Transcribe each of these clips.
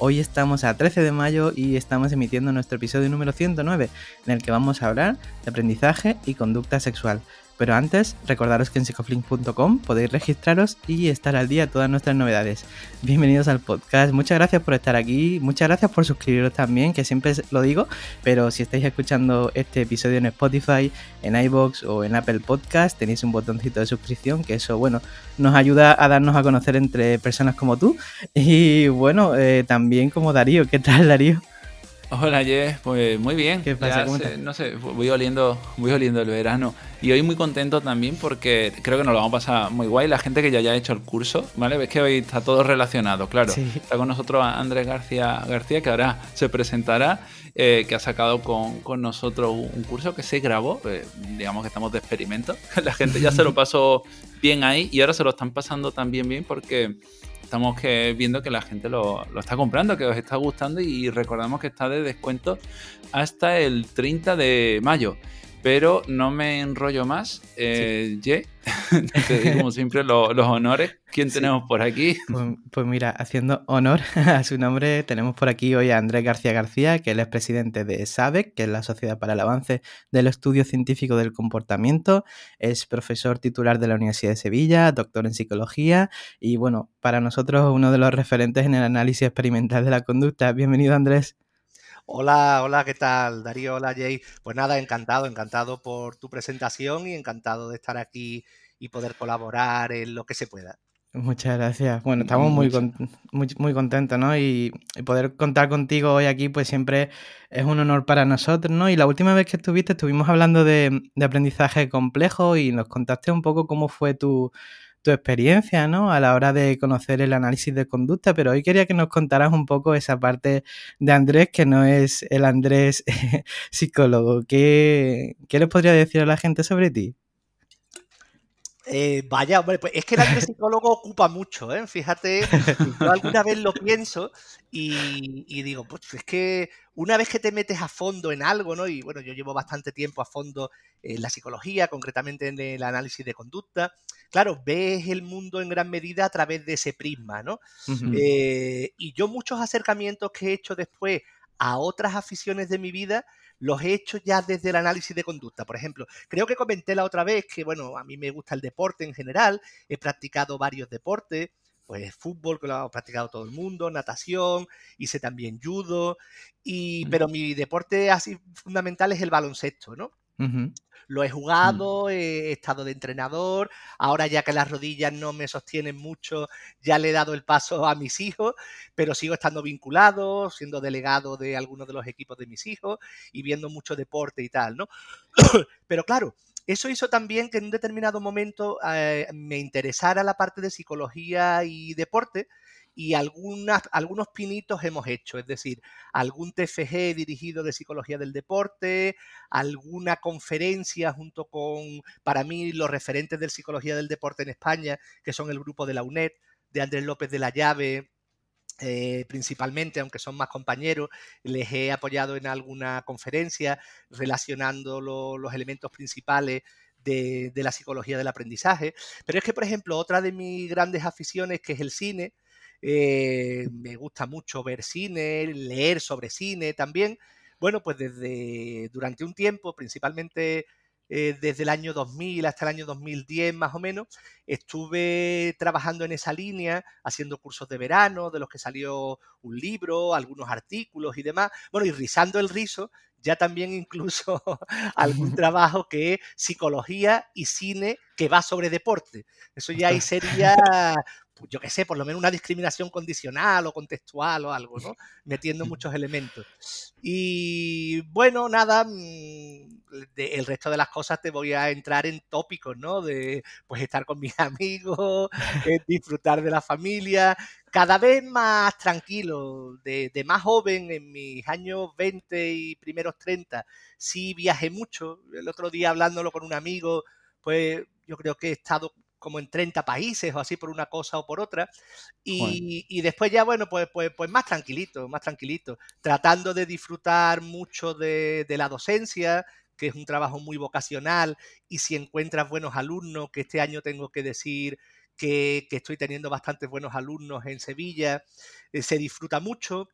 Hoy estamos a 13 de mayo y estamos emitiendo nuestro episodio número 109, en el que vamos a hablar de aprendizaje y conducta sexual. Pero antes, recordaros que en psicoflink.com podéis registraros y estar al día de todas nuestras novedades. Bienvenidos al podcast, muchas gracias por estar aquí, muchas gracias por suscribiros también, que siempre lo digo, pero si estáis escuchando este episodio en Spotify, en iBox o en Apple Podcast, tenéis un botoncito de suscripción, que eso, bueno, nos ayuda a darnos a conocer entre personas como tú y bueno, eh, también como Darío. ¿Qué tal, Darío? Hola Jess, pues muy bien. ¿Qué pasa? ¿Cómo no sé, voy oliendo, voy oliendo el verano. Y hoy muy contento también porque creo que nos lo vamos a pasar muy guay. La gente que ya haya hecho el curso, ¿vale? Ves que hoy está todo relacionado, claro. Está con nosotros Andrés García García, que ahora se presentará, eh, que ha sacado con, con, nosotros un curso que se grabó, eh, digamos que estamos de experimento. La gente ya se lo pasó bien ahí y ahora se lo están pasando también bien porque estamos que viendo que la gente lo, está comprando, que os está gustando y recordamos que está de descuento hasta el 30 de mayo. Pero no me enrollo más. Eh, como siempre los honores. ¿Quién tenemos por aquí? Pues, pues, mira, haciendo honor a su nombre, tenemos por aquí hoy a Andrés García García, que él es presidente de SABEC, que es la Sociedad para el Avance del Estudio Científico del Comportamiento, es profesor titular de la Universidad de Sevilla, doctor en psicología y bueno, para nosotros uno de los referentes en el análisis experimental de la conducta. Bienvenido Andrés. Hola, hola, ¿qué tal? Darío, hola Jay. Pues nada, encantado, encantado por tu presentación y encantado de estar aquí y poder colaborar en lo que se pueda. Muchas gracias. Bueno, estamos muy, muy, contentos, ¿no? Y, poder contar contigo hoy aquí, pues siempre es un honor para nosotros, ¿no? Y la última vez que estuviste, estuvimos hablando de, de aprendizaje complejo y nos contaste un poco cómo fue tu, tu experiencia, ¿no? A la hora de conocer el análisis de conducta, pero hoy quería que nos contaras un poco esa parte de Andrés, que no es el Andrés psicólogo. ¿Qué, ¿Qué les podría decir a la gente sobre ti? Eh, vaya, hombre, pues es que el psicólogo ocupa mucho, ¿eh? Fíjate, yo alguna vez lo pienso y, digo, pues es que una vez que te metes a fondo en algo, ¿no? Y bueno, yo llevo bastante tiempo a fondo en la psicología, concretamente en el análisis de conducta, claro, ves el mundo en gran medida a través de ese prisma, ¿no? Eh, y yo muchos acercamientos que he hecho después a otras aficiones de mi vida, los he hecho ya desde el análisis de conducta. Por ejemplo, creo que comenté la otra vez que, bueno, a mí me gusta el deporte en general, he practicado varios deportes, pues fútbol, que lo ha practicado todo el mundo, natación, hice también judo, y, pero mi deporte así fundamental es el baloncesto, ¿no? Lo he mm. jugado, he estado de entrenador, ahora ya que las rodillas no me sostienen mucho, ya le he dado el paso a mis hijos, pero sigo estando vinculado, siendo delegado de algunos de los equipos de mis hijos y viendo mucho deporte y tal, ¿no? pero claro, eso hizo también que en un determinado momento eh, me interesara la parte de psicología y deporte, y algunas, algunos pinitos hemos hecho, es decir, algún TFG dirigido de psicología del deporte, alguna conferencia junto con, para mí, los referentes de psicología del deporte en España, que son el grupo de la UNED, de Andrés López de la Llave, eh, principalmente, aunque son más compañeros, les he apoyado en alguna conferencia relacionando los elementos principales de, de, la psicología del aprendizaje. Pero es que, por ejemplo, otra de mis grandes aficiones, que es el cine, eh, me gusta mucho ver cine, leer sobre cine también. Bueno, pues desde durante un tiempo, principalmente eh, desde el año 2000 hasta el año 2010 más o menos, estuve trabajando en esa línea, haciendo cursos de verano, de los que salió un libro, algunos artículos y demás. Bueno, y rizando el rizo, ya también incluso algún trabajo que es psicología y cine que va sobre deporte. Eso ya ahí sería pues, yo qué sé, por lo menos una discriminación condicional o contextual o algo, ¿no? Metiendo muchos elementos. Y bueno, nada, mm, el resto de las cosas te voy a entrar en tópicos, ¿no? De pues estar con mis amigos, eh, disfrutar de la familia, cada vez más tranquilo, de, más joven, en mis años 20 y primeros 30, sí viajé mucho. El otro día hablándolo con un amigo, pues yo creo que he estado como en 30 países o así por una cosa o por otra. Y, después ya, bueno, pues, pues, pues más tranquilito, más tranquilito, tratando de disfrutar mucho de, la docencia, que es un trabajo muy vocacional, y si encuentras buenos alumnos, que este año tengo que decir que, estoy teniendo bastantes buenos alumnos en Sevilla, eh, se disfruta mucho.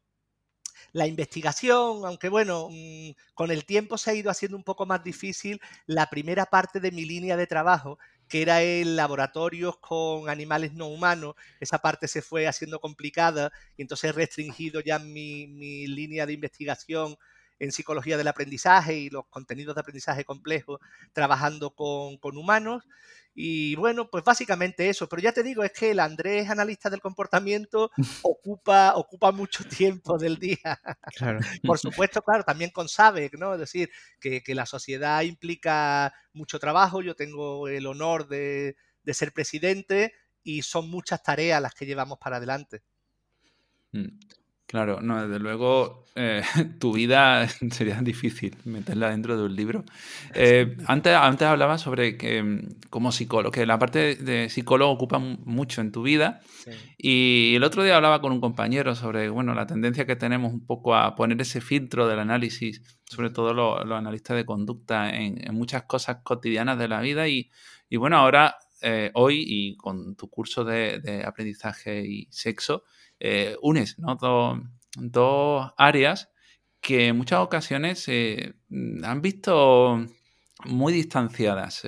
La investigación, aunque bueno, mm, con el tiempo se ha ido haciendo un poco más difícil la primera parte de mi línea de trabajo, que era en laboratorios con animales no humanos, esa parte se fue haciendo complicada y entonces he restringido ya mi, mi línea de investigación en psicología del aprendizaje y los contenidos de aprendizaje complejo trabajando con, con humanos y bueno, pues básicamente eso. Pero ya te digo, es que el Andrés, analista del comportamiento, ocupa, ocupa mucho tiempo del día. Por supuesto, claro, también con SABEC, ¿no? Es decir, que, la sociedad implica mucho trabajo. Yo tengo el honor de, de ser presidente y son muchas tareas las que llevamos para adelante. Claro, no, desde luego eh, tu vida sería difícil meterla dentro de un libro. Eh, antes, antes hablabas sobre que mm, como psicólogo, que la parte de psicólogo ocupa mucho en tu vida. Y el otro día hablaba con un compañero sobre bueno, la tendencia que tenemos un poco a poner ese filtro del análisis, sobre todo los, analistas de conducta, en, muchas cosas cotidianas de la vida. Y, bueno, ahora, eh, hoy, y con tu curso de aprendizaje y sexo, eh, unes ¿no? dos, áreas que en muchas ocasiones eh, han visto muy distanciadas.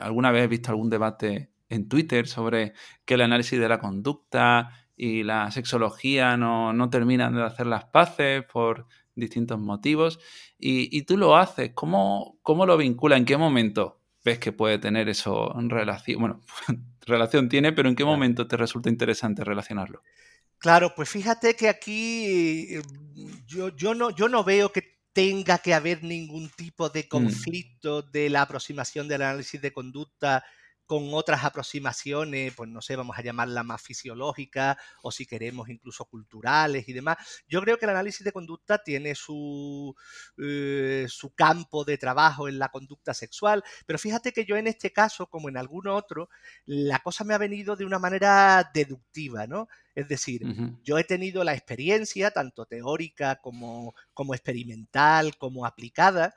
¿Alguna vez he visto algún debate en Twitter sobre que el análisis de la conducta y la sexología no, terminan de hacer las paces por distintos motivos? Y, tú lo haces. ¿Cómo, ¿Cómo lo vincula? ¿En qué momento ves que puede tener eso en relación? Bueno, relación tiene, pero ¿en qué momento te resulta interesante relacionarlo? Claro, pues fíjate que aquí eh, yo, yo, no, yo no veo que tenga que haber ningún tipo de mm. conflicto de la aproximación del análisis de conducta con otras aproximaciones, pues no sé, vamos a llamarla más fisiológica o si queremos incluso culturales y demás. Yo creo que el análisis de conducta tiene su, eh, su campo de trabajo en la conducta sexual, pero fíjate que yo en este caso, como en algún otro, la cosa me ha venido de una manera deductiva, ¿no? Es decir, yo he tenido la experiencia, tanto teórica como, como experimental, como aplicada,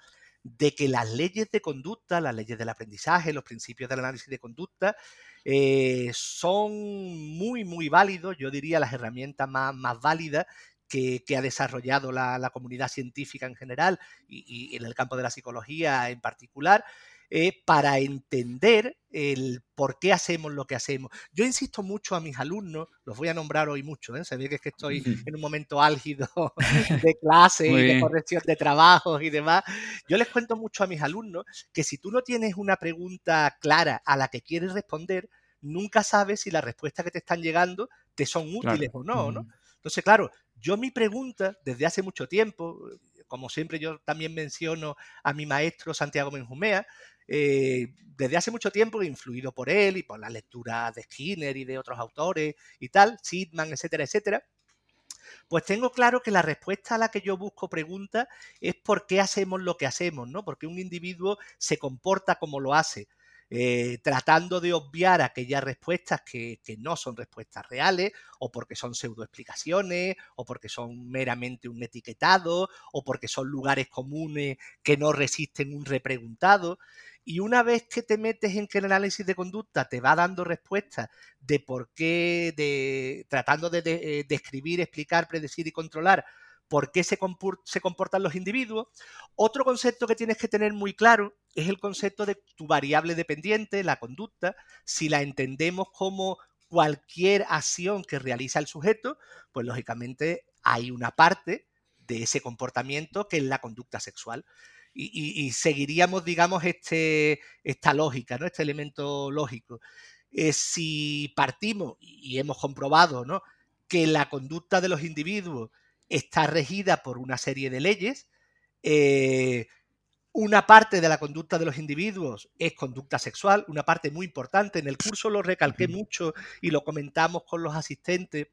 de que las leyes de conducta, las leyes del aprendizaje, los principios del análisis de conducta, eh, son muy, muy válidos, yo diría las herramientas más, más válidas que, ha desarrollado la, comunidad científica en general y, en el campo de la psicología en particular. Eh, para entender el por qué hacemos lo que hacemos. Yo insisto mucho a mis alumnos, los voy a nombrar hoy mucho, ¿eh? se ve que, es que estoy en un momento álgido de clase y de corrección de trabajos y demás. Yo les cuento mucho a mis alumnos que si tú no tienes una pregunta clara a la que quieres responder, nunca sabes si las respuestas que te están llegando te son útiles o no, ¿no? Entonces, claro, yo mi pregunta desde hace mucho tiempo, como siempre yo también menciono a mi maestro Santiago Benjumea, eh, desde hace mucho tiempo, influido por él y por la lectura de Skinner y de otros autores y tal, Sidman, etcétera, etcétera, pues tengo claro que la respuesta a la que yo busco pregunta es por qué hacemos lo que hacemos, ¿no? Porque un individuo se comporta como lo hace. Eh, tratando de obviar aquellas respuestas que, no son respuestas reales, o porque son pseudoexplicaciones, o porque son meramente un etiquetado, o porque son lugares comunes que no resisten un repreguntado. Y una vez que te metes en que el análisis de conducta te va dando respuestas de por qué, de, tratando de, eh, describir, explicar, predecir y controlar por qué se, comportan los individuos. Otro concepto que tienes que tener muy claro es el concepto de tu variable dependiente, la conducta. Si la entendemos como cualquier acción que realiza el sujeto, pues lógicamente hay una parte de ese comportamiento que es la conducta sexual y, seguiríamos, digamos, este, esta lógica, ¿no? este elemento lógico. Eh, si partimos y hemos comprobado ¿no? que la conducta de los individuos está regida por una serie de leyes, eh, Una parte de la conducta de los individuos es conducta sexual, una parte muy importante. En el curso lo recalqué mucho y lo comentamos con los asistentes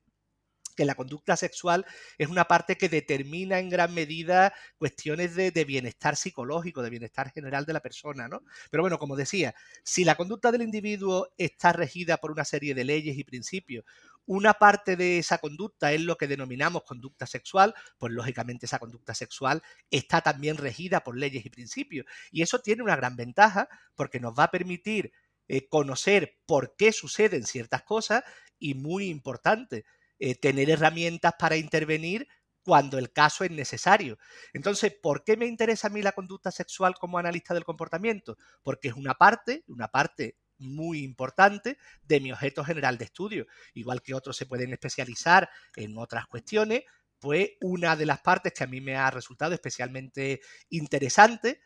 que la conducta sexual es una parte que determina en gran medida cuestiones de, bienestar psicológico, de bienestar general de la persona, ¿no? Pero bueno, como decía, si la conducta del individuo está regida por una serie de leyes y principios, una parte de esa conducta es lo que denominamos conducta sexual, pues lógicamente esa conducta sexual está también regida por leyes y principios. Y eso tiene una gran ventaja porque nos va a permitir eh, conocer por qué suceden ciertas cosas y muy importante, eh, tener herramientas para intervenir cuando el caso es necesario. Entonces, ¿por qué me interesa a mí la conducta sexual como analista del comportamiento? Porque es una parte, una parte muy importante de mi objeto general de estudio. Igual que otros se pueden especializar en otras cuestiones, pues una de las partes que a mí me ha resultado especialmente interesante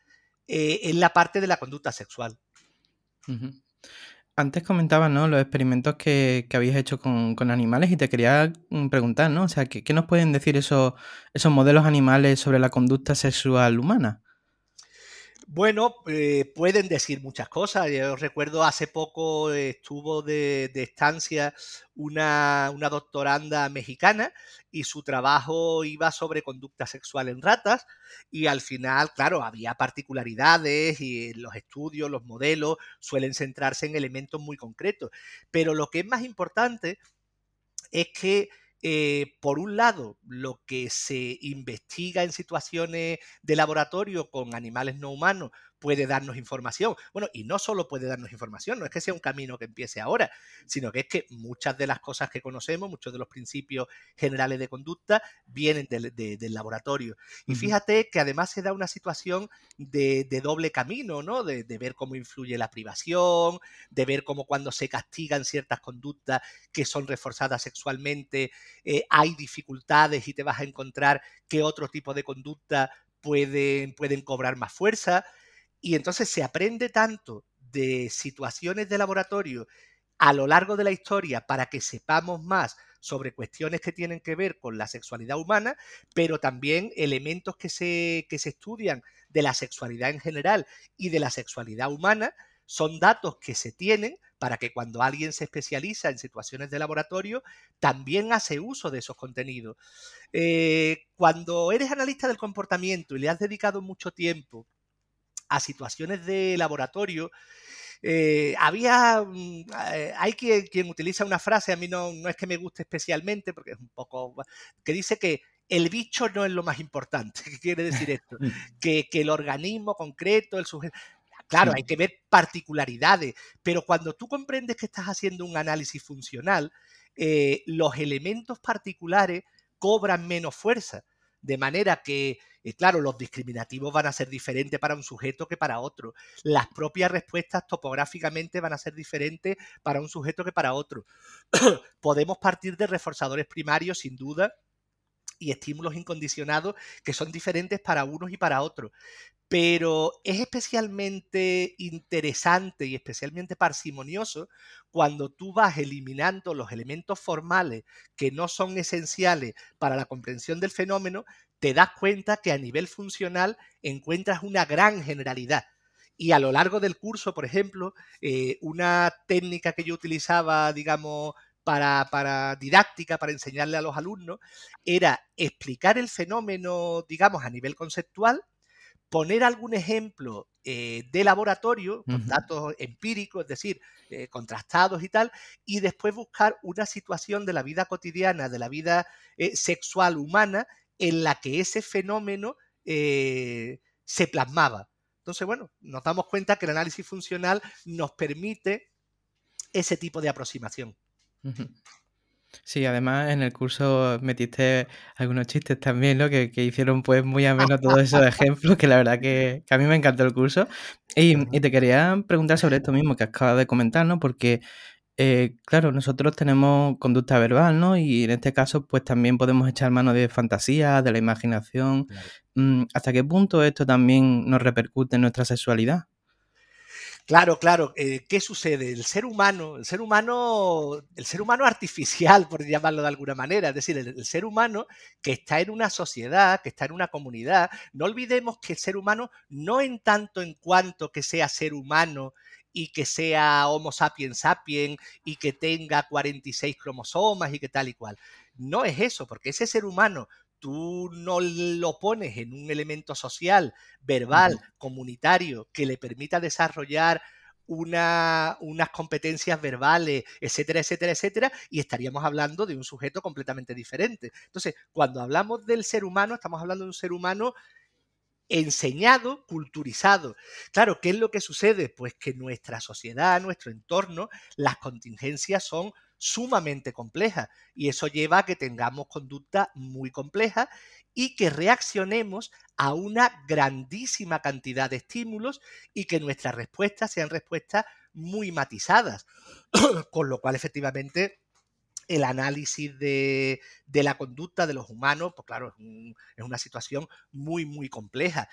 eh, es la parte de la conducta sexual. Antes comentabas, ¿no? Los experimentos que, que habéis hecho con, animales y te quería mm, preguntar, ¿no? O sea, ¿qué, nos pueden decir esos, esos modelos animales sobre la conducta sexual humana? Bueno, eh, pueden decir muchas cosas. Yo recuerdo hace poco estuvo de, estancia una, doctoranda mexicana y su trabajo iba sobre conducta sexual en ratas y al final, claro, había particularidades y los estudios, los modelos suelen centrarse en elementos muy concretos. Pero lo que es más importante es que eh, por un lado, lo que se investiga en situaciones de laboratorio con animales no humanos puede darnos información. Bueno, y no solo puede darnos información, no es que sea un camino que empiece ahora, sino que es que muchas de las cosas que conocemos, muchos de los principios generales de conducta vienen del, laboratorio. Y fíjate que además se da una situación de, doble camino, ¿no? De, ver cómo influye la privación, de ver cómo cuando se castigan ciertas conductas que son reforzadas sexualmente, eh, hay dificultades y te vas a encontrar que otro tipo de conducta pueden, pueden cobrar más fuerza. Y entonces se aprende tanto de situaciones de laboratorio a lo largo de la historia para que sepamos más sobre cuestiones que tienen que ver con la sexualidad humana, pero también elementos que se, que se estudian de la sexualidad en general y de la sexualidad humana, son datos que se tienen para que cuando alguien se especializa en situaciones de laboratorio, también hace uso de esos contenidos. Eh, cuando eres analista del comportamiento y le has dedicado mucho tiempo a situaciones de laboratorio, eh, había, mm, eh, hay quien, quien, utiliza una frase, a mí no, no es que me guste especialmente, porque es un poco, que dice que el bicho no es lo más importante. ¿Qué quiere decir esto? Que, que el organismo concreto, el sujeto... Claro, hay que ver particularidades, pero cuando tú comprendes que estás haciendo un análisis funcional, eh, los elementos particulares cobran menos fuerza. De manera que, eh, claro, los discriminativos van a ser diferentes para un sujeto que para otro. Las propias respuestas topográficamente van a ser diferentes para un sujeto que para otro. Podemos partir de reforzadores primarios, sin duda, y estímulos incondicionados que son diferentes para unos y para otros pero es especialmente interesante y especialmente parsimonioso cuando tú vas eliminando los elementos formales que no son esenciales para la comprensión del fenómeno, te das cuenta que a nivel funcional encuentras una gran generalidad. Y a lo largo del curso, por ejemplo, eh, una técnica que yo utilizaba, digamos, para, para, didáctica, para enseñarle a los alumnos, era explicar el fenómeno, digamos, a nivel conceptual, poner algún ejemplo eh, de laboratorio con datos empíricos, es decir, eh, contrastados y tal, y después buscar una situación de la vida cotidiana, de la vida eh, sexual humana, en la que ese fenómeno se plasmaba. Entonces, bueno, nos damos cuenta que el análisis funcional nos permite ese tipo de aproximación. Sí, además en el curso metiste algunos chistes también, ¿no? Que, hicieron pues muy ameno todos esos ejemplos, que la verdad que, a mí me encantó el curso. Y, te quería preguntar sobre esto mismo que acabas de comentar, ¿no? Porque, eh, claro, nosotros tenemos conducta verbal, ¿no? Y en este caso, pues también podemos echar mano de fantasía, de la imaginación. Mm, ¿Hasta qué punto esto también nos repercute en nuestra sexualidad? Claro, claro. Eh, ¿Qué sucede? El ser humano, el ser humano, el ser humano artificial, por llamarlo de alguna manera, es decir, el, ser humano que está en una sociedad, que está en una comunidad, no olvidemos que el ser humano, no en tanto en cuanto que sea ser humano y que sea Homo sapiens sapiens y que tenga 46 cromosomas y que tal y cual. No es eso, porque ese ser humano tú no lo pones en un elemento social, verbal, comunitario, que le permita desarrollar una, unas competencias verbales, etcétera, etcétera, etcétera, y estaríamos hablando de un sujeto completamente diferente. Entonces, cuando hablamos del ser humano, estamos hablando de un ser humano enseñado, culturizado. Claro, ¿qué es lo que sucede? Pues que nuestra sociedad, nuestro entorno, las contingencias son sumamente compleja y eso lleva a que tengamos conducta muy compleja y que reaccionemos a una grandísima cantidad de estímulos y que nuestras respuestas sean respuestas muy matizadas. Con lo cual, efectivamente, el análisis de, de, la conducta de los humanos, pues claro, es, es, una situación muy, muy compleja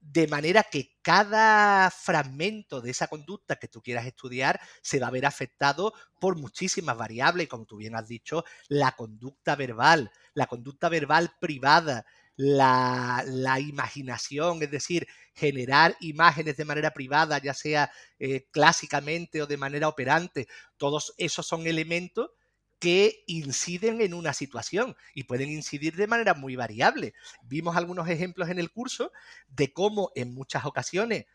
de manera que cada fragmento de esa conducta que tú quieras estudiar se va a ver afectado por muchísimas variables, como tú bien has dicho, la conducta verbal, la conducta verbal privada, la, imaginación, es decir, generar imágenes de manera privada, ya sea eh, clásicamente o de manera operante, todos esos son elementos que inciden en una situación y pueden incidir de manera muy variable. Vimos algunos ejemplos en el curso de cómo en muchas ocasiones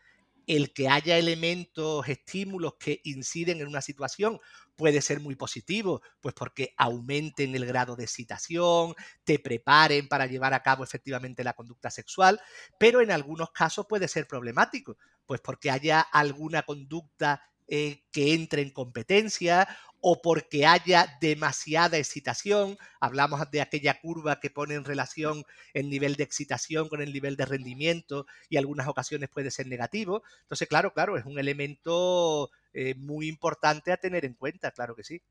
el que haya elementos, estímulos que inciden en una situación puede ser muy positivo, pues porque aumenten el grado de excitación, te preparen para llevar a cabo efectivamente la conducta sexual, pero en algunos casos puede ser problemático, pues porque haya alguna conducta eh, que entre en competencia o porque haya demasiada excitación. Hablamos de aquella curva que pone en relación el nivel de excitación con el nivel de rendimiento y algunas ocasiones puede ser negativo. Entonces, claro, claro, es un elemento eh, muy importante a tener en cuenta, claro que sí.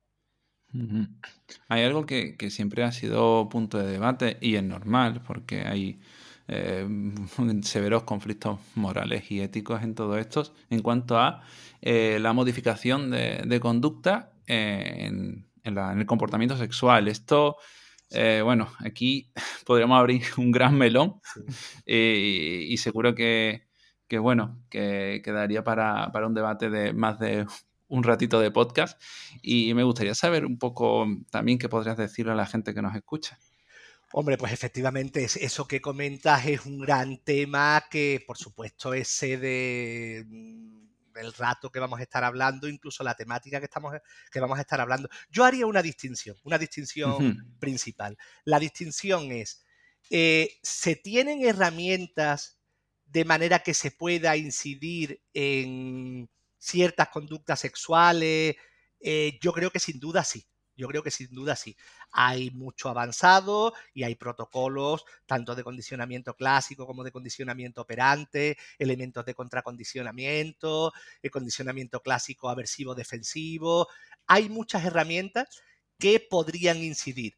Hay algo que, siempre ha sido punto de debate y es normal porque hay eh, severos conflictos morales y éticos en todo esto en cuanto a eh, la modificación de, conducta eh, en, el comportamiento sexual. Esto, bueno, aquí podríamos abrir un gran melón y seguro que, bueno, que quedaría para, para un debate de más de un ratito de podcast y me gustaría saber un poco también qué podrías decirle a la gente que nos escucha. Hombre, pues efectivamente, eso que comentas es un gran tema que, por supueso, es sede mm, del rato que vamos a estar hablando, incluso la temática que, estamos, que vamos a estar hablando. Yo haría una distinción, una distinción principal. La distinción es, eh, ¿se tienen herramientas de manera que se pueda incidir en ciertas conductas sexuales? Eh, yo creo que sin duda sí. Yo creo que sin duda sí. Hay mucho avanzado y hay protocolos tanto de condicionamiento clásico como de condicionamiento operante, elementos de contracondicionamiento, el condicionamiento clásico aversivo defensivo. Hay muchas herramientas que podrían incidir.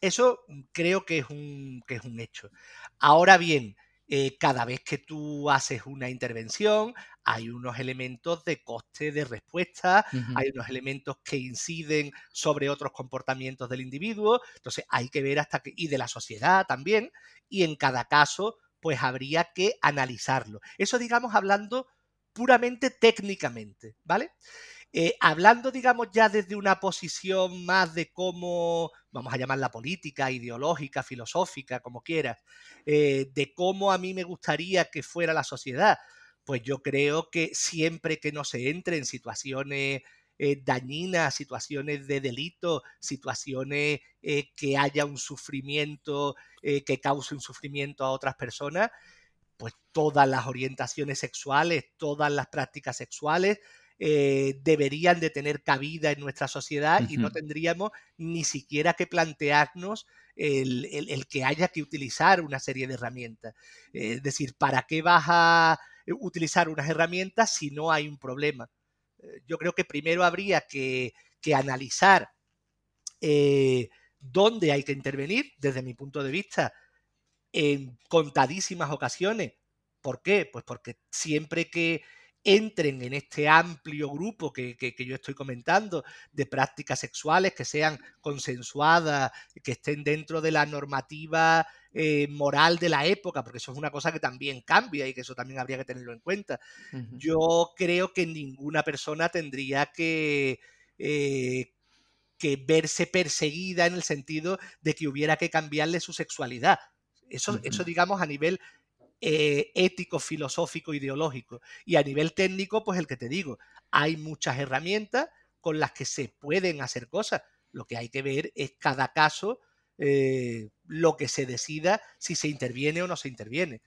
Eso creo que es un, que es un hecho. Ahora bien, eh, cada vez que tú haces una intervención, hay unos elementos de coste de respuesta, hay unos elementos que inciden sobre otros comportamientos del individuo, entonces hay que ver hasta que, y de la sociedad también, y en cada caso, pues habría que analizarlo. Eso, digamos, hablando puramente técnicamente, ¿vale? Eh, hablando, digamos, ya desde una posición más de cómo, vamos a llamarla política, ideológica, filosófica, como quieras, eh, de cómo a mí me gustaría que fuera la sociedad, pues yo creo que siempre que no se entre en situaciones eh, dañinas, situaciones de delito, situaciones que haya un sufrimiento, que cause un sufrimiento a otras personas, pues todas las orientaciones sexuales, todas las prácticas sexuales, eh, deberían de tener cabida en nuestra sociedad y no tendríamos ni siquiera que plantearnos el, que haya que utilizar una serie de herramientas. es decir, ¿para qué vas a utilizar unas herramientas si no hay un problema? Eh, yo creo que primero habría que, analizar eh, dónde hay que intervenir, desde mi punto de vista, en contadísimas ocasiones. ¿Por qué? Pues porque siempre que entren en este amplio grupo que, yo estoy comentando de prácticas sexuales que sean consensuadas, que estén dentro de la normativa eh, moral de la época, porque eso es una cosa que también cambia y que eso también habría que tenerlo en cuenta. Yo creo que ninguna persona tendría que, eh, que verse perseguida en el sentido de que hubiera que cambiarle su sexualidad. Eso, eso digamos, a nivel eh, ético, filosófico, ideológico. Y a nivel técnico, pues el que te digo, hay muchas herramientas con las que se pueden hacer cosas. Lo que hay que ver es cada caso eh, lo que se decida si se interviene o no se interviene.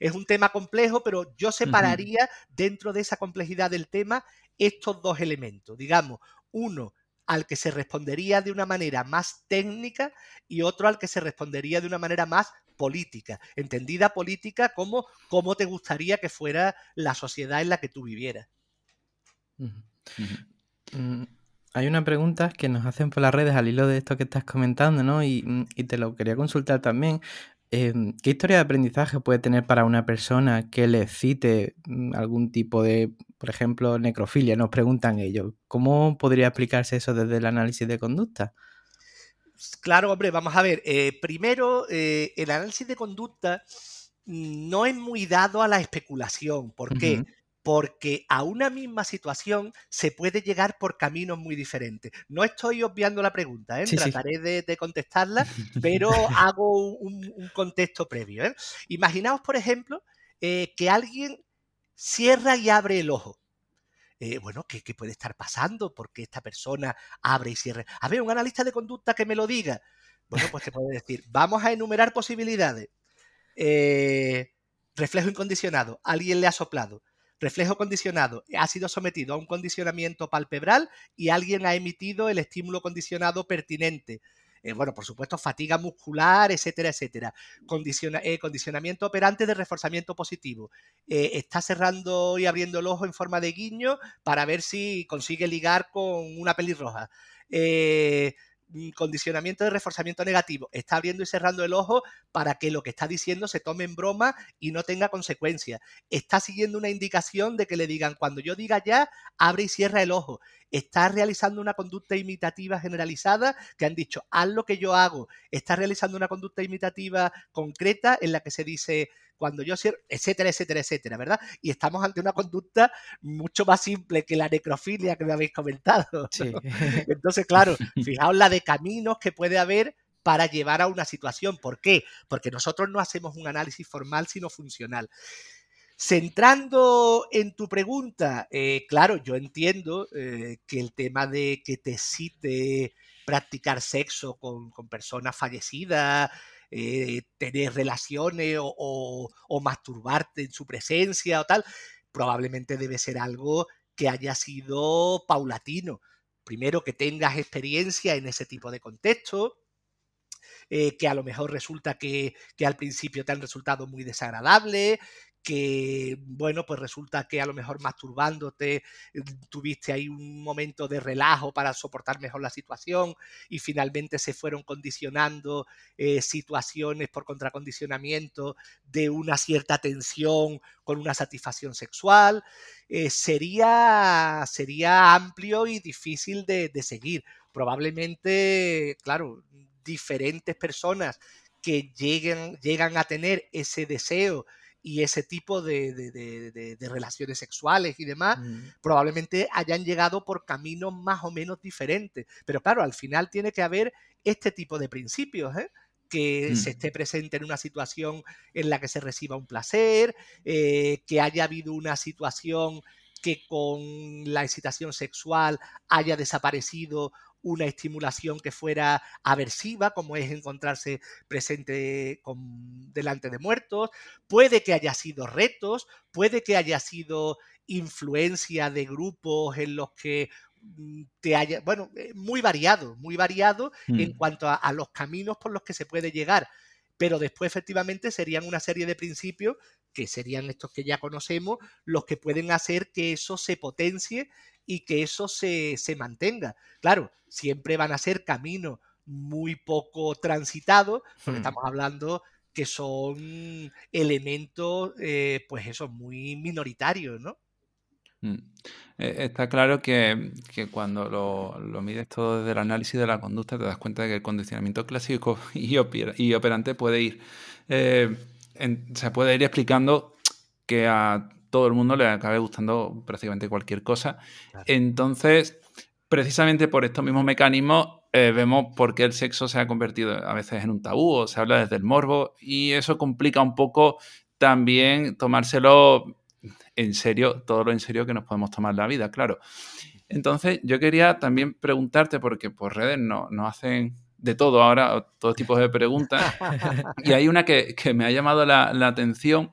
es un tema complejo, pero yo separaría dentro de esa complejidad del tema estos dos elementos. Digamos, uno, al que se respondería de una manera más técnica y otro al que se respondería de una manera más política, entendida política como cómo te gustaría que fuera la sociedad en la que tú vivieras. Mm, hay una pregunta que nos hacen por las redes al hilo de esto que estás comentando, ¿no? Y, mm, te lo quería consultar también. Em, ¿Qué historia de aprendizaje puede tener para una persona que le cite mm, algún tipo de, por ejemplo, necrofilia? Nos preguntan ellos. ¿Cómo podría explicarse eso desde el análisis de conducta? Claro, hombre, vamos a ver. Eh, primero, eh, el análisis de conducta no es muy dado a la especulación. ¿Por qué? Porque a una misma situación se puede llegar por caminos muy diferentes. No estoy obviando la pregunta, ¿eh? trataré De, contestarla, pero hago un, contexto previo. Imaginaos, por ejemplo, que alguien cierra y abre el ojo. Eh, bueno, ¿qué, puede estar pasando? ¿Por qué esta persona abre y cierra? A ver, un analista de conducta que me lo diga. Bueno, pues te puede decir, vamos a enumerar posibilidades. Eh, reflejo incondicionado, alguien le ha soplado. Reflejo condicionado, ha sido sometido a un condicionamiento palpebral y alguien ha emitido el estímulo condicionado pertinente. Eh, bueno, por supuesto, fatiga muscular, etcétera, etcétera. Eh, condicionamiento operante de reforzamiento positivo. Eh, está cerrando y abriendo el ojo en forma de guiño para ver si consigue ligar con una pelirroja. Mm, condicionamiento de reforzamiento negativo. Está abriendo y cerrando el ojo para que lo que está diciendo se tome en broma y no tenga consecuencias. Está siguiendo una indicación de que le digan, cuando yo diga ya, abre y cierra el ojo. Está realizando una conducta imitativa generalizada que han dicho, haz lo que yo hago. Está realizando una conducta imitativa concreta en la que se dice, cuando yo cierro, etcétera, etcétera, etcétera, ¿verdad? Y estamos ante una conducta mucho más simple que la necrofilia que me habéis comentado. Entonces, claro, fijaos la de caminos que puede haber para llevar a una situación. ¿Por qué? Porque nosotros no hacemos un análisis formal, sino funcional. Centrando en tu pregunta, eh, claro, yo entiendo eh, que el tema de que te cite practicar sexo con, con personas fallecidas, eh, tener relaciones o, masturbarte en su presencia o tal, probablemente debe ser algo que haya sido paulatino. Primero, que tengas experiencia en ese tipo de contexto, eh, que a lo mejor resulta que, que, al principio te han resultado muy desagradables, que, bueno, pues resulta que a lo mejor masturbándote eh, tuviste ahí un momento de relajo para soportar mejor la situación y finalmente se fueron condicionando eh, situaciones por contracondicionamiento de una cierta tensión con una satisfacción sexual. Eh, sería, sería amplio y difícil de, de seguir. Probablemente, claro, diferentes personas que lleguen, llegan a tener ese deseo y ese tipo de, relaciones sexuales y demás, mm. probablemente hayan llegado por caminos más o menos diferentes. Pero claro, al final tiene que haber este tipo de principios, ¿eh? que se mm. esté presente en una situación en la que se reciba un placer, eh, que haya habido una situación que con la excitación sexual haya desaparecido una estimulación que fuera aversiva, como es encontrarse presente con, delante de muertos, puede que haya sido retos, puede que haya sido influencia de grupos en los que mm, te haya, bueno, eh, muy variado, muy variado en mm. cuanto a, los caminos por los que se puede llegar pero después efectivamente serían una serie de principios que serían estos que ya conocemos, los que pueden hacer que eso se potencie y que eso se, mantenga. Claro, siempre van a ser caminos muy poco transitados, porque hmm. estamos hablando que son elementos, eh, pues eso, muy minoritarios, ¿no? Mm. Eh, está claro que, cuando lo, mides todo desde el análisis de la conducta te das cuenta de que el condicionamiento clásico y, operante puede ir, eh, se puede ir explicando que a todo el mundo le acabe gustando prácticamente cualquier cosa. Entonces, precisamente por estos mismos mecanismos, eh, vemos por qué el sexo se ha convertido a veces en un tabú o se habla desde el morbo y eso complica un poco también tomárselo en serio, todo lo en serio que nos podemos tomar la vida, claro. Entonces, yo quería también preguntarte, porque por redes nos no hacen de todo ahora, todo tipo de preguntas, y hay una que, me ha llamado la, atención,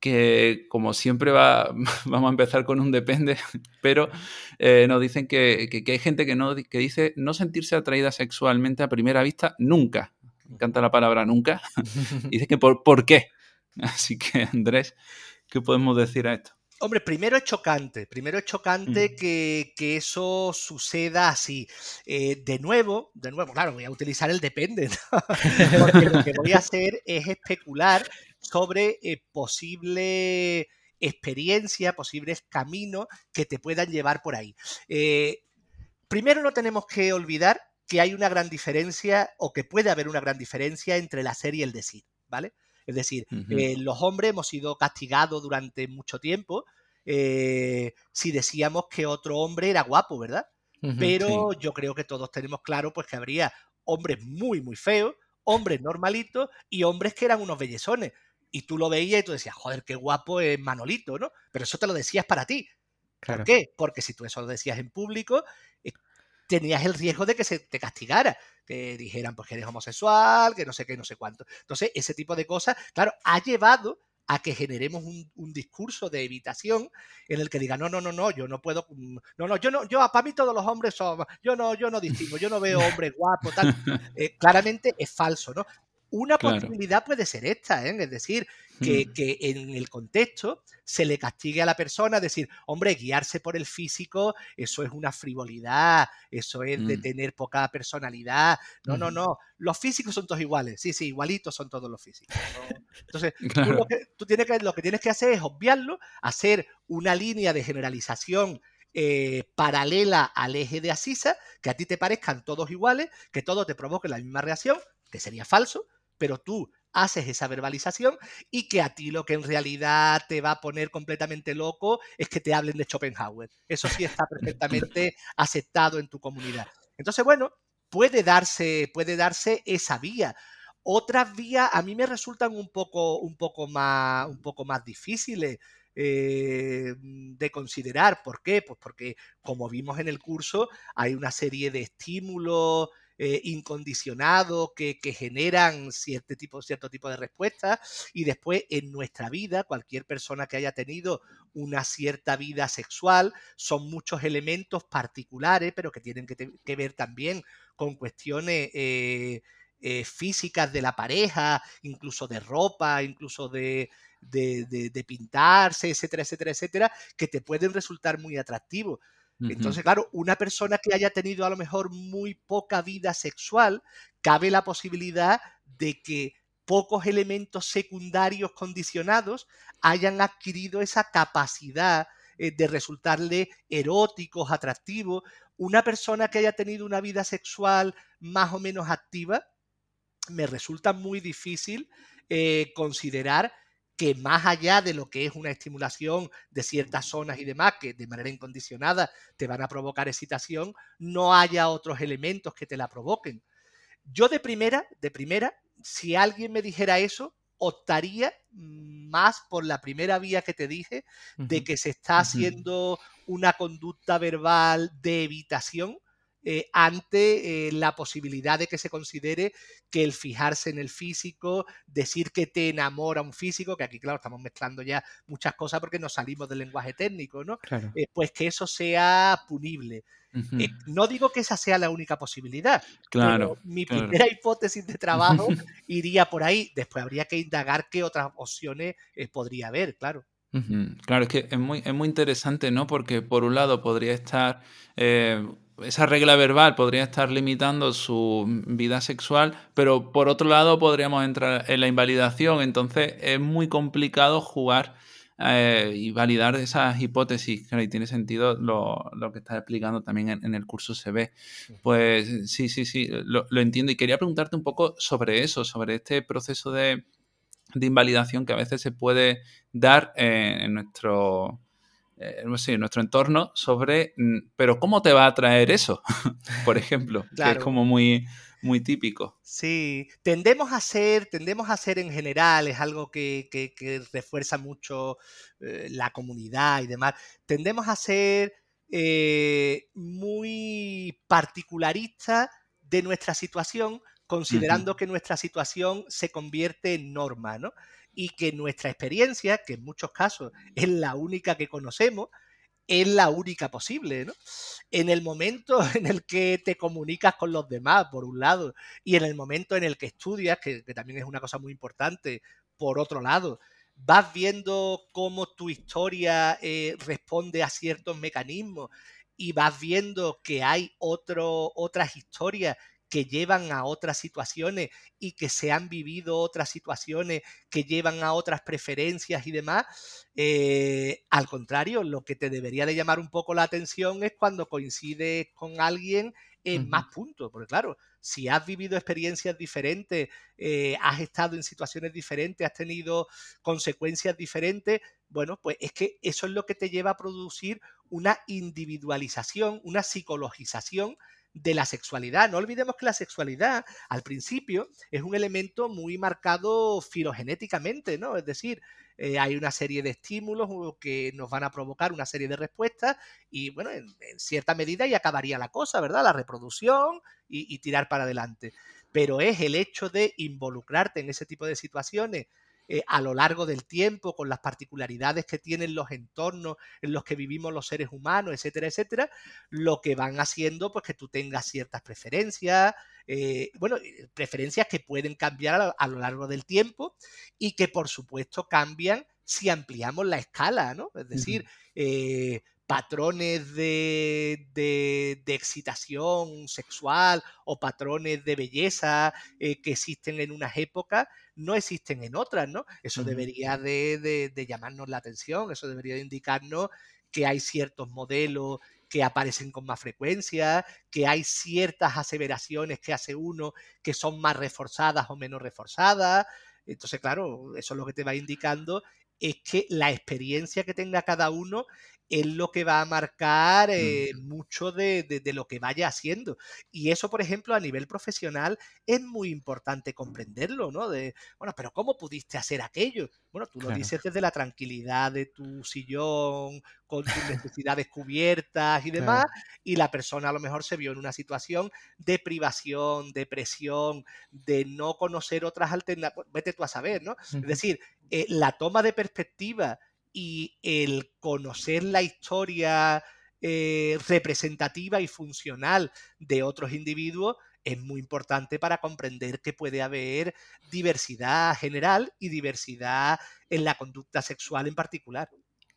que como siempre va, vamos a empezar con un depende, pero eh, nos dicen que, hay gente que, no, que dice no sentirse atraída sexualmente a primera vista nunca. Me encanta la palabra nunca. dice que por, por qué. Así que, Andrés, ¿Qué podemos decir a esto? Hombre, primero es chocante, primero es chocante mm. que, eso suceda así. Eh, de nuevo, de nuevo, claro, voy a utilizar el depende, porque lo que voy a hacer es especular sobre eh, posible experiencia, posibles caminos que te puedan llevar por ahí. Eh, primero no tenemos que olvidar que hay una gran diferencia o que puede haber una gran diferencia entre la serie y el decir, ¿vale? Es decir, eh, los hombres hemos sido castigados durante mucho tiempo eh, si decíamos que otro hombre era guapo, ¿verdad? Pero yo creo que todos tenemos claro pues que habría hombres muy, muy feos, hombres normalitos y hombres que eran unos bellezones. Y tú lo veías y tú decías, joder, qué guapo es Manolito, ¿no? Pero eso te lo decías para ti. ¿Por qué? Porque si tú eso lo decías en público, eh, tenías el riesgo de que se te castigara que dijeran pues que eres homosexual, que no sé qué, no sé cuánto. Entonces, ese tipo de cosas, claro, ha llevado a que generemos un, discurso de evitación en el que diga no no no no yo no puedo mm, no no yo no yo para mí todos los hombres son yo no yo no distingo yo no veo hombres guapos tal eh, claramente es falso no una posibilidad puede ser esta, ¿eh? es decir, hmm. que, en el contexto se le castigue a la persona, decir, hombre, guiarse por el físico, eso es una frivolidad, eso es de hmm. tener poca personalidad. No, no, no, los físicos son todos iguales, sí, sí, igualitos son todos los físicos. Entonces, tú, lo, que, tienes que, lo que tienes que hacer es obviarlo, hacer una línea de generalización eh, paralela al eje de Asisa, que a ti te parezcan todos iguales, que todos te provoquen la misma reacción, que sería falso, pero tú haces esa verbalización y que a ti lo que en realidad te va a poner completamente loco es que te hablen de Schopenhauer. Eso sí está perfectamente aceptado en tu comunidad. Entonces, bueno, puede darse, puede darse esa vía. Otras vías a mí me resultan un poco, un poco, más, un poco más difíciles. Eh, de considerar. ¿Por qué? Pues porque, como vimos en el curso, hay una serie de estímulos eh, incondicionados que, generan cierto tipo, de respuestas y después en nuestra vida, cualquier persona que haya tenido una cierta vida sexual, son muchos elementos particulares, pero que tienen que, ver también con cuestiones eh, eh, físicas de la pareja, incluso de ropa, incluso de, de, pintarse, etcétera, etcétera, etcétera, que te pueden resultar muy atractivos. Entonces, claro, una persona que haya tenido a lo mejor muy poca vida sexual, cabe la posibilidad de que pocos elementos secundarios condicionados hayan adquirido esa capacidad eh, de resultarle eróticos, atractivos. Una persona que haya tenido una vida sexual más o menos activa, me resulta muy difícil eh, considerar que más allá de lo que es una estimulación de ciertas zonas y demás, que de manera incondicionada te van a provocar excitación, no haya otros elementos que te la provoquen. Yo de primera, de primera, si alguien me dijera eso, optaría más por la primera vía que te dije, de que se está haciendo una conducta verbal de evitación eh, ante eh, la posibilidad de que se considere que el fijarse en el físico, decir que te enamora un físico, que aquí, claro, estamos mezclando ya muchas cosas porque nos salimos del lenguaje técnico, ¿no? Eh, pues que eso sea punible. no digo que esa sea la única posibilidad. Claro. mi primera hipótesis de trabajo iría por ahí. Después habría que indagar qué otras opciones podría haber, claro. Claro, es que es muy, es muy interesante, ¿no? Porque por un lado podría estar esa regla verbal podría estar limitando su vida sexual, pero por otro lado podríamos entrar en la invalidación, entonces es muy complicado jugar eh, y validar esas hipótesis. Claro, y tiene sentido lo, que estás explicando también en, el curso se ve. Pues sí, sí, sí, lo, entiendo. Y quería preguntarte un poco sobre eso, sobre este proceso de, invalidación que a veces se puede dar en nuestro eh, en nuestro entorno sobre, mm, pero ¿cómo te va a traer eso? Por ejemplo, que es como muy, muy típico. Sí, tendemos a ser, tendemos a ser en general, es algo que, refuerza mucho eh, la comunidad y demás, tendemos a ser eh, muy particularistas de nuestra situación, considerando que nuestra situación se convierte en norma, ¿no? Y que nuestra experiencia, que en muchos casos es la única que conocemos, es la única posible, ¿no? En el momento en el que te comunicas con los demás, por un lado, y en el momento en el que estudias, que, también es una cosa muy importante, por otro lado, vas viendo cómo tu historia eh, responde a ciertos mecanismos y vas viendo que hay otro, otras historias que llevan a otras situaciones y que se han vivido otras situaciones que llevan a otras preferencias y demás. Eh, al contrario, lo que te debería de llamar un poco la atención es cuando coincides con alguien en más puntos, porque claro, si has vivido experiencias diferentes, eh, has estado en situaciones diferentes, has tenido consecuencias diferentes, bueno, pues es que eso es lo que te lleva a producir una individualización, una psicologización de la sexualidad. No olvidemos que la sexualidad al principio es un elemento muy marcado filogenéticamente, ¿no? Es decir, eh, hay una serie de estímulos que nos van a provocar una serie de respuestas y, bueno, en, cierta medida ya acabaría la cosa, ¿verdad? La reproducción y tirar para adelante. Pero es el hecho de involucrarte en ese tipo de situaciones eh, a lo largo del tiempo, con las particularidades que tienen los entornos en los que vivimos los seres humanos, etcétera, etcétera, lo que van haciendo pues que tú tengas ciertas preferencias, eh, bueno, eh, preferencias que pueden cambiar a, lo largo del tiempo y que por supuesto cambian si ampliamos la escala, ¿no? Es decir, patrones de, de, excitación sexual o patrones de belleza que existen en unas épocas no existen en otras, ¿no? Eso debería de, llamarnos la atención, eso debería de indicarnos que hay ciertos modelos que aparecen con más frecuencia, que hay ciertas aseveraciones que hace uno que son más reforzadas o menos reforzadas. Entonces, claro, eso es lo que te va indicando es que la experiencia que tenga cada uno es lo que va a marcar eh, mucho de, lo que vaya haciendo. Y eso, por ejemplo, a nivel profesional es muy importante comprenderlo, ¿no? De, bueno, pero ¿cómo pudiste hacer aquello? Bueno, tú lo dices desde la tranquilidad de tu sillón, con tus necesidades cubiertas y demás, y la persona a lo mejor se vio en una situación de privación, de presión, de no conocer otras alternativas, vete tú a saber, ¿no? Es decir, eh, la toma de perspectiva y el conocer la historia eh, representativa y funcional de otros individuos es muy importante para comprender que puede haber diversidad general y diversidad en la conducta sexual en particular.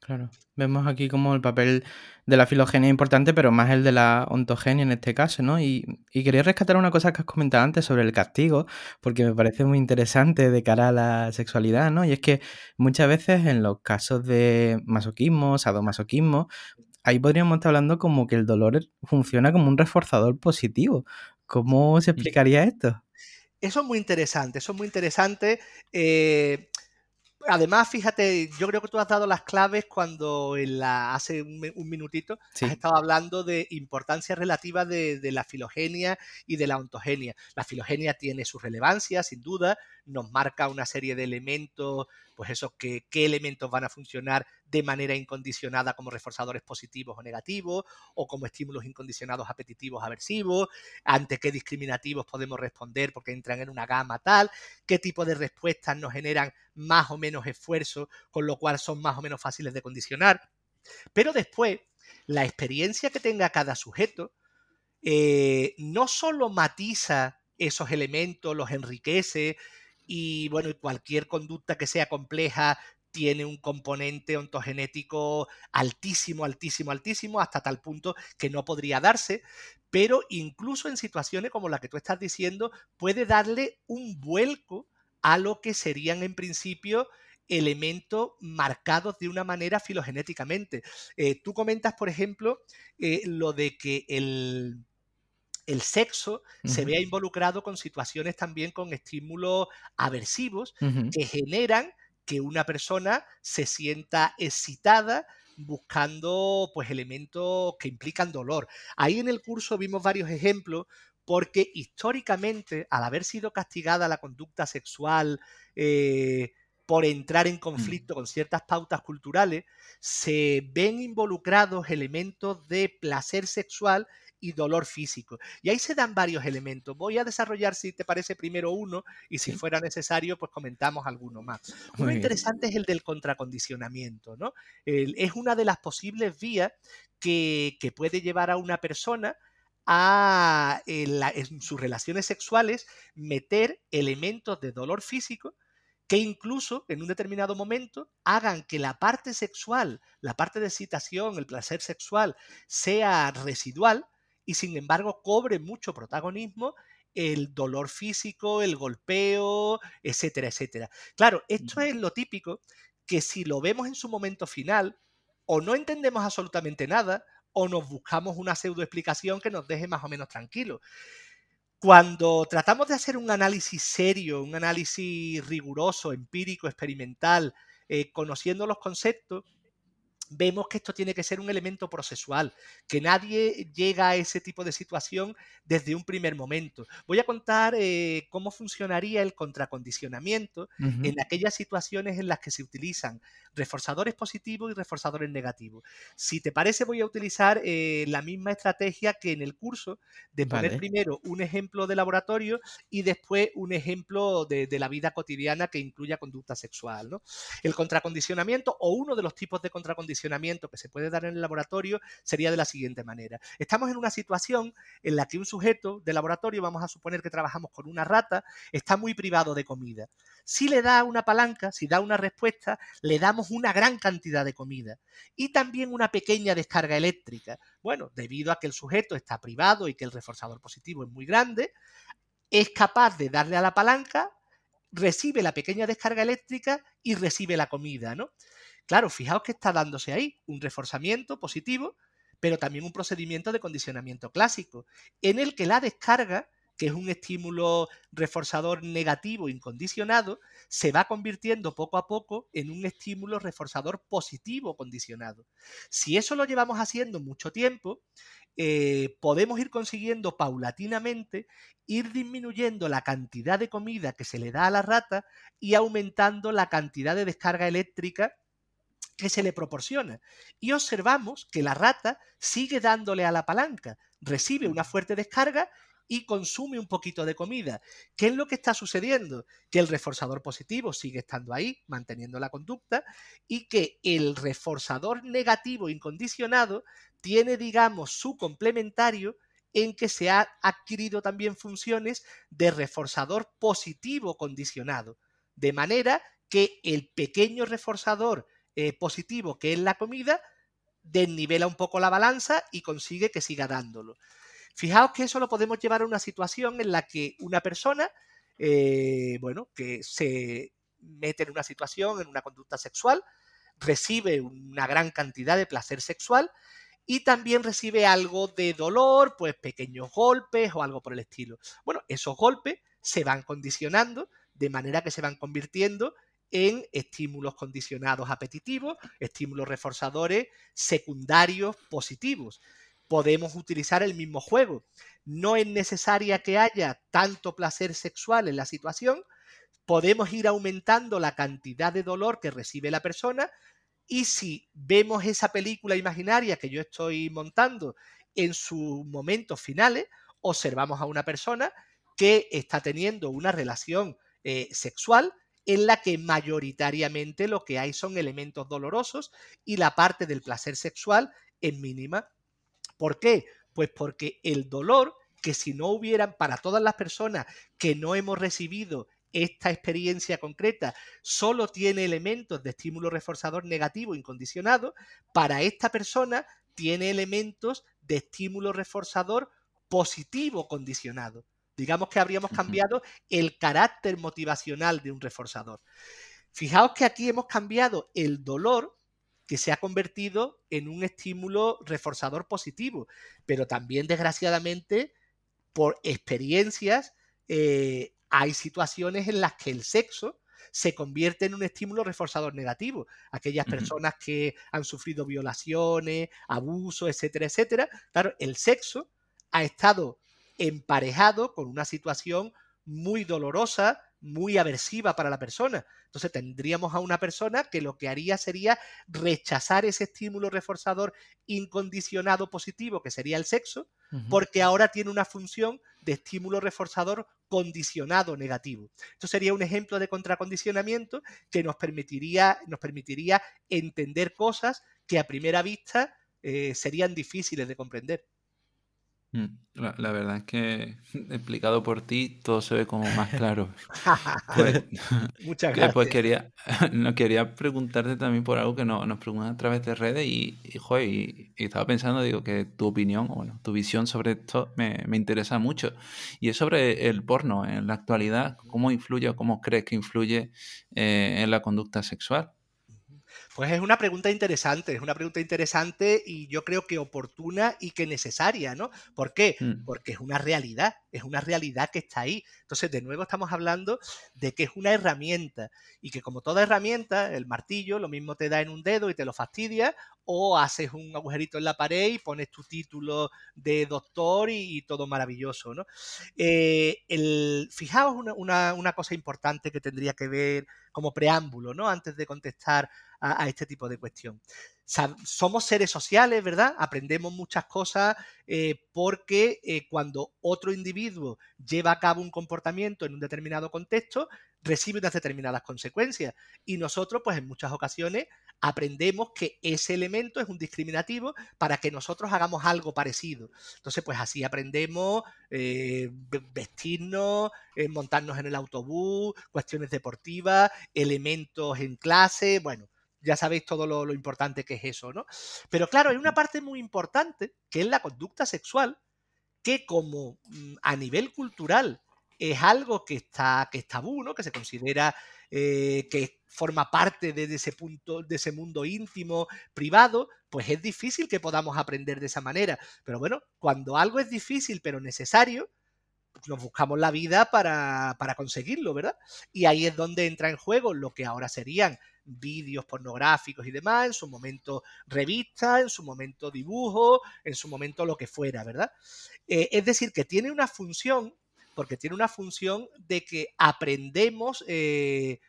Claro. Vemos aquí como el papel de la filogenia es importante, pero más el de la ontogenia en este caso, ¿no? Y, quería rescatar una cosa que has comentado antes sobre el castigo, porque me parece muy interesante de cara a la sexualidad, ¿no? Y es que muchas veces en los casos de masoquismo, sadomasoquismo, ahí podríamos estar hablando como que el dolor funciona como un reforzador positivo. ¿Cómo se mm. explicaría esto? Eso es muy interesante, eso es muy interesante. Eh, además, fíjate, yo creo que tú has dado las claves cuando en la, hace un, minutito has estado hablando de importancia relativa de, de, la filogenia y de la ontogenia. La filogenia tiene su relevancia, sin duda, nos marca una serie de elementos pues eso, qué elementos van a funcionar de manera incondicionada como reforzadores positivos o negativos, o como estímulos incondicionados apetitivos aversivos, ante qué discriminativos podemos responder porque entran en una gama tal, qué tipo de respuestas nos generan más o menos esfuerzo, con lo cual son más o menos fáciles de condicionar. Pero después, la experiencia que tenga cada sujeto eh, no solo matiza esos elementos, los enriquece, y bueno, cualquier conducta que sea compleja tiene un componente ontogenético altísimo, altísimo, altísimo, hasta tal punto que no podría darse, pero incluso en situaciones como la que tú estás diciendo, puede darle un vuelco a lo que serían en principio elementos marcados de una manera filogenéticamente. Eh, tú comentas, por ejemplo, eh, lo de que el, el sexo se vea involucrado con situaciones también con estímulos aversivos que generan que una persona se sienta excitada buscando pues elementos que implican dolor. Ahí en el curso vimos varios ejemplos porque históricamente, al haber sido castigada la conducta sexual eh, por entrar en mm. conflicto con ciertas pautas culturales, se ven involucrados elementos de placer sexual y dolor físico. Y ahí se dan varios elementos. Voy a desarrollar, si te parece, primero uno y si fuera necesario, pues comentamos alguno más. Uno interesante es el del contracondicionamiento, ¿no? es una de las posibles vías que, puede llevar a una persona a en sus relaciones sexuales meter elementos de dolor físico que incluso en un determinado momento hagan que la parte sexual, la parte de excitación, el placer sexual, sea residual y sin embargo cobre mucho protagonismo el dolor físico, el golpeo, etcétera, etcétera. Claro, esto es lo típico que si lo vemos en su momento final, o no entendemos absolutamente nada, o nos buscamos una pseudo explicación que nos deje más o menos tranquilos. Cuando tratamos de hacer un análisis serio, un análisis riguroso, empírico, experimental, eh, conociendo los conceptos, vemos que esto tiene que ser un elemento procesual, que nadie llega a ese tipo de situación desde un primer momento. Voy a contar eh, cómo funcionaría el contracondicionamiento en aquellas situaciones en las que se utilizan reforzadores positivos y reforzadores negativos. Si te parece, voy a utilizar eh, la misma estrategia que en el curso, de poner primero un ejemplo de laboratorio y después un ejemplo de, la vida cotidiana que incluya conducta sexual. El contracondicionamiento o uno de los tipos de contracondicionamiento que se puede dar en el laboratorio sería de la siguiente manera. Estamos en una situación en la que un sujeto de laboratorio, vamos a suponer que trabajamos con una rata, está muy privado de comida. Si le da una palanca, si da una respuesta, le damos una gran cantidad de comida y también una pequeña descarga eléctrica. Bueno, debido a que el sujeto está privado y que el reforzador positivo es muy grande, es capaz de darle a la palanca, recibe la pequeña descarga eléctrica y recibe la comida, ¿no? Claro, fijaos que está dándose ahí un reforzamiento positivo, pero también un procedimiento de condicionamiento clásico, en el que la descarga, que es un estímulo reforzador negativo incondicionado, se va convirtiendo poco a poco en un estímulo reforzador positivo condicionado. Si eso lo llevamos haciendo mucho tiempo, eh, podemos ir consiguiendo paulatinamente ir disminuyendo la cantidad de comida que se le da a la rata y aumentando la cantidad de descarga eléctrica que se le proporciona. Y observamos que la rata sigue dándole a la palanca, recibe una fuerte descarga y consume un poquito de comida. ¿Qué es lo que está sucediendo? Que el reforzador positivo sigue estando ahí, manteniendo la conducta, y que el reforzador negativo incondicionado tiene, digamos, su complementario en que se ha adquirido también funciones de reforzador positivo condicionado. De manera que el pequeño reforzador eh, positivo que es la comida, desnivela un poco la balanza y consigue que siga dándolo. Fijaos que eso lo podemos llevar a una situación en la que una persona, eh, bueno, que se mete en una situación, en una conducta sexual, recibe una gran cantidad de placer sexual y también recibe algo de dolor, pues pequeños golpes o algo por el estilo. Bueno, esos golpes se van condicionando de manera que se van convirtiendo en estímulos condicionados apetitivos, estímulos reforzadores secundarios positivos. Podemos utilizar el mismo juego. No es necesaria que haya tanto placer sexual en la situación. Podemos ir aumentando la cantidad de dolor que recibe la persona y si vemos esa película imaginaria que yo estoy montando en sus momentos finales, observamos a una persona que está teniendo una relación eh, sexual en la que mayoritariamente lo que hay son elementos dolorosos y la parte del placer sexual es mínima. ¿Por qué? Pues porque el dolor, que si no hubieran para todas las personas que no hemos recibido esta experiencia concreta solo tiene elementos de estímulo reforzador negativo incondicionado, para esta persona tiene elementos de estímulo reforzador positivo condicionado. Digamos que habríamos cambiado el carácter motivacional de un reforzador. Fijaos que aquí hemos cambiado el dolor que se ha convertido en un estímulo reforzador positivo, pero también desgraciadamente por experiencias eh, hay situaciones en las que el sexo se convierte en un estímulo reforzador negativo. Aquellas personas que han sufrido violaciones, abusos, etcétera, etcétera. Claro, el sexo ha estado emparejado con una situación muy dolorosa, muy aversiva para la persona. Entonces tendríamos a una persona que lo que haría sería rechazar ese estímulo reforzador incondicionado positivo, que sería el sexo, porque ahora tiene una función de estímulo reforzador condicionado negativo. Esto sería un ejemplo de contracondicionamiento que nos permitiría, nos permitiría entender cosas que a primera vista eh, serían difíciles de comprender. Mm, la, verdad es que explicado por ti todo se ve como más claro. Pues, Muchas gracias. Pues quería, no, quería preguntarte también por algo que nos preguntan a través de redes y, y, estaba pensando, digo, que tu opinión, bueno, tu visión sobre esto me, interesa mucho. Y es sobre el porno en la actualidad, cómo influye o cómo crees que influye eh, en la conducta sexual. Pues es una pregunta interesante, es una pregunta interesante y yo creo que oportuna y que necesaria, ¿no? ¿Por qué? Mm. Porque es una realidad, es una realidad que está ahí. Entonces, de nuevo estamos hablando de que es una herramienta y que como toda herramienta, el martillo lo mismo te da en un dedo y te lo fastidia o haces un agujerito en la pared y pones tu título de doctor y, todo maravilloso, ¿no? Eh, el, fijaos una, una cosa importante que tendría que ver como preámbulo, ¿no? Antes de contestar a, este tipo de cuestión. Somos seres sociales, ¿verdad? Aprendemos muchas cosas eh, porque eh, cuando otro individuo lleva a cabo un comportamiento en un determinado contexto, recibe unas determinadas consecuencias. Y nosotros, pues en muchas ocasiones, aprendemos que ese elemento es un discriminativo para que nosotros hagamos algo parecido. Entonces, pues así aprendemos eh, vestirnos, montarnos en el autobús, cuestiones deportivas, elementos en clase, bueno ya sabéis todo lo, importante que es eso, ¿no? Pero claro, hay una parte muy importante, que es la conducta sexual, que como mm, a nivel cultural es algo que está, que es tabú, ¿no? Que se considera eh, que forma parte de, ese punto, de ese mundo íntimo, privado, pues es difícil que podamos aprender de esa manera. Pero bueno, cuando algo es difícil pero necesario, nos buscamos la vida para, para conseguirlo, ¿verdad? Y ahí es donde entra en juego lo que ahora serían vídeos pornográficos y demás, en su momento revistas, en su momento dibujo, en su momento lo que fuera, ¿verdad? Eh, es decir, que tiene una función, porque tiene una función de que aprendemos eh,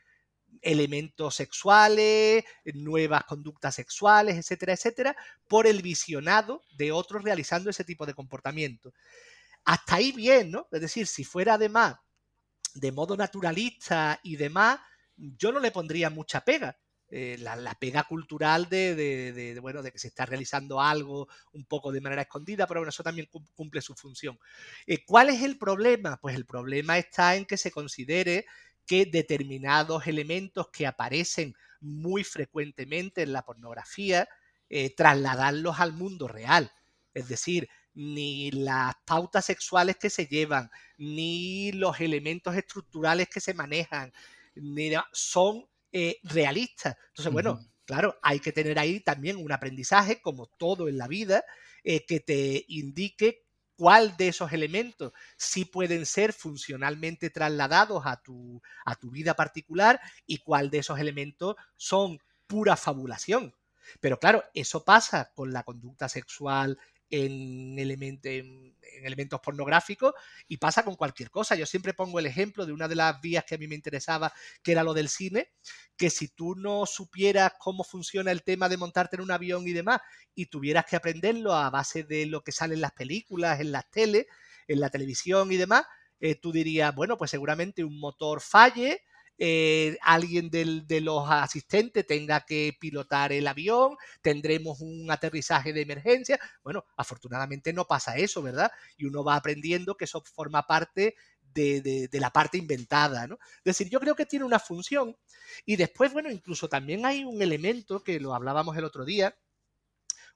elementos sexuales, nuevas conductas sexuales, etcétera, etcétera, por el visionado de otros realizando ese tipo de comportamiento. Hasta ahí bien, ¿no? Es decir, si fuera además de modo naturalista y demás, yo no le pondría mucha pega. Eh, la, pega cultural de, bueno, de que se está realizando algo un poco de manera escondida, pero bueno, eso también cumple su función. Eh, ¿Cuál es el problema? Pues el problema está en que se considere que determinados elementos que aparecen muy frecuentemente en la pornografía, eh, trasladarlos al mundo real. Es decir, ni las pautas sexuales que se llevan, ni los elementos estructurales que se manejan, son eh, realistas. Entonces, bueno, claro, hay que tener ahí también un aprendizaje, como todo en la vida, eh, que te indique cuál de esos elementos sí pueden ser funcionalmente trasladados a tu, a tu vida particular y cuál de esos elementos son pura fabulación. Pero claro, eso pasa con la conducta sexual en, en, elementos pornográficos y pasa con cualquier cosa. Yo siempre pongo el ejemplo de una de las vías que a mí me interesaba, que era lo del cine, que si tú no supieras cómo funciona el tema de montarte en un avión y demás, y tuvieras que aprenderlo a base de lo que sale en las películas, en las teles, en la televisión y demás, eh, tú dirías, bueno, pues seguramente un motor falle, eh, alguien de los asistentes tenga que pilotar el avión, tendremos un aterrizaje de emergencia. Bueno, afortunadamente no pasa eso, ¿verdad? Y uno va aprendiendo que eso forma parte de, la parte inventada, ¿no? Es decir, yo creo que tiene una función y después, bueno, incluso también hay un elemento que lo hablábamos el otro día,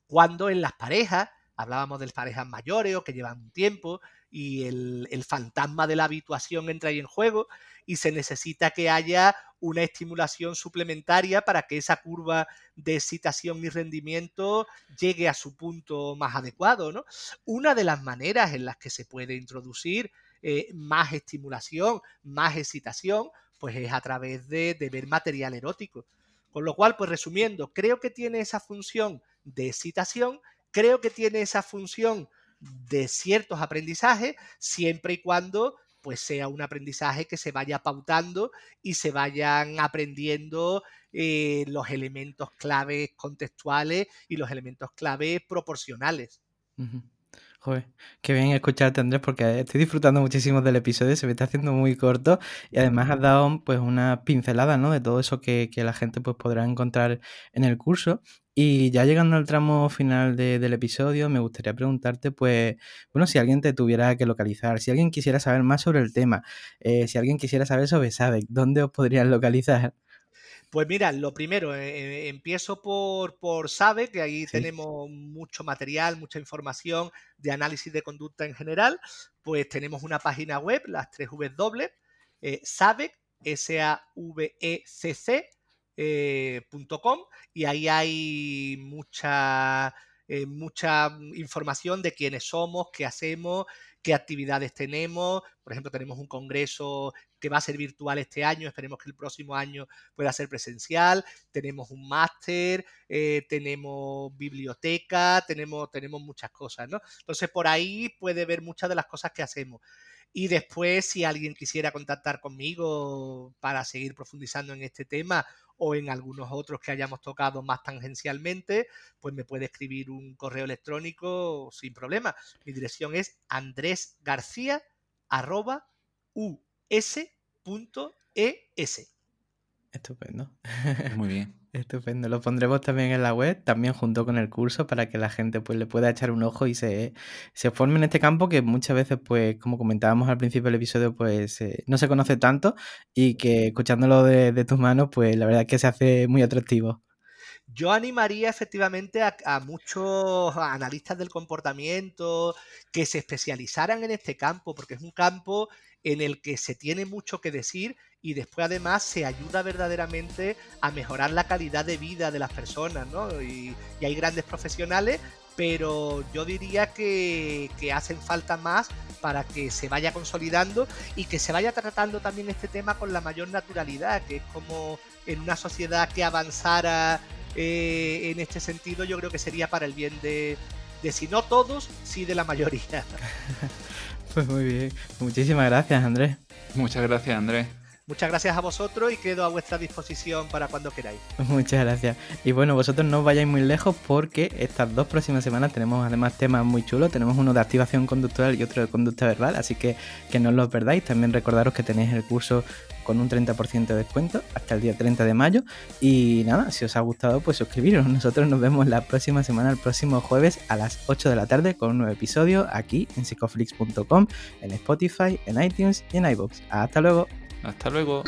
cuando en las parejas, hablábamos de las parejas mayores o que llevan un tiempo, y el, el fantasma de la habituación entra ahí en juego y se necesita que haya una estimulación suplementaria para que esa curva de excitación y rendimiento llegue a su punto más adecuado. ¿no? Una de las maneras en las que se puede introducir eh, más estimulación, más excitación, pues es a través de, de ver material erótico. Con lo cual, pues resumiendo, creo que tiene esa función de excitación, creo que tiene esa función de ciertos aprendizajes, siempre y cuando pues sea un aprendizaje que se vaya pautando y se vayan aprendiendo eh, los elementos claves contextuales y los elementos claves proporcionales. Joder, qué bien escucharte Andrés porque estoy disfrutando muchísimo del episodio, se me está haciendo muy corto y además has dado pues una pincelada ¿no? de todo eso que, que la gente pues podrá encontrar en el curso y ya llegando al tramo final del episodio, me gustaría preguntarte, pues, bueno, si alguien te tuviera que localizar, si alguien quisiera saber más sobre el tema, eh, si alguien quisiera saber sobre SABEC, ¿dónde os podrían localizar? Pues mira, lo primero, eh, eh, empiezo por, por SABEC, que ahí tenemos mucho material, mucha información de análisis de conducta en general. Pues tenemos una página web, las tres V dobles, SAVEC, S-A-V-E-C-C, eh, y ahí hay mucha, eh, mucha información de quiénes somos, qué hacemos, qué actividades tenemos. Por ejemplo, tenemos un congreso que va a ser virtual este año, esperemos que el próximo año pueda ser presencial. Tenemos un máster, eh, tenemos biblioteca, tenemos, tenemos muchas cosas, ¿no? Entonces, por ahí puede ver muchas de las cosas que hacemos. Y después, si alguien quisiera contactar conmigo para seguir profundizando en este tema o en algunos otros que hayamos tocado más tangencialmente, pues me puede escribir un correo electrónico sin problema. Mi dirección es andresgarcía.us.es. Estupendo. Muy bien. Estupendo. Lo pondremos también en la web, también junto con el curso, para que la gente pues le pueda echar un ojo y se, se forme en este campo que muchas veces, pues, como comentábamos al principio del episodio, pues eh, no se conoce tanto y que escuchándolo de, de tus manos, pues la verdad es que se hace muy atractivo. Yo animaría efectivamente a, a, muchos analistas del comportamiento que se especializaran en este campo, porque es un campo en el que se tiene mucho que decir y después además se ayuda verdaderamente a mejorar la calidad de vida de las personas, ¿no? Y, hay grandes profesionales, pero yo diría que, que, hacen falta más para que se vaya consolidando y que se vaya tratando también este tema con la mayor naturalidad, que es como en una sociedad que avanzara eh, en este sentido, yo creo que sería para el bien de, de si no todos, sí de la mayoría. Pues muy bien. Muchísimas gracias, Andrés. Muchas gracias, Andrés. Muchas gracias a vosotros y quedo a vuestra disposición para cuando queráis. Muchas gracias. Y bueno, vosotros no vayáis muy lejos porque estas dos próximas semanas tenemos además temas muy chulos. Tenemos uno de activación conductual y otro de conducta verbal, así que que no os lo perdáis. También recordaros que tenéis el curso con un 30% de descuento hasta el día 30 de mayo. Y nada, si os ha gustado, pues suscribiros. Nosotros nos vemos la próxima semana, el próximo jueves a las 8 de la tarde con un nuevo episodio aquí en psicoflix.com, en Spotify, en iTunes y en iBox. Hasta luego. Hasta luego.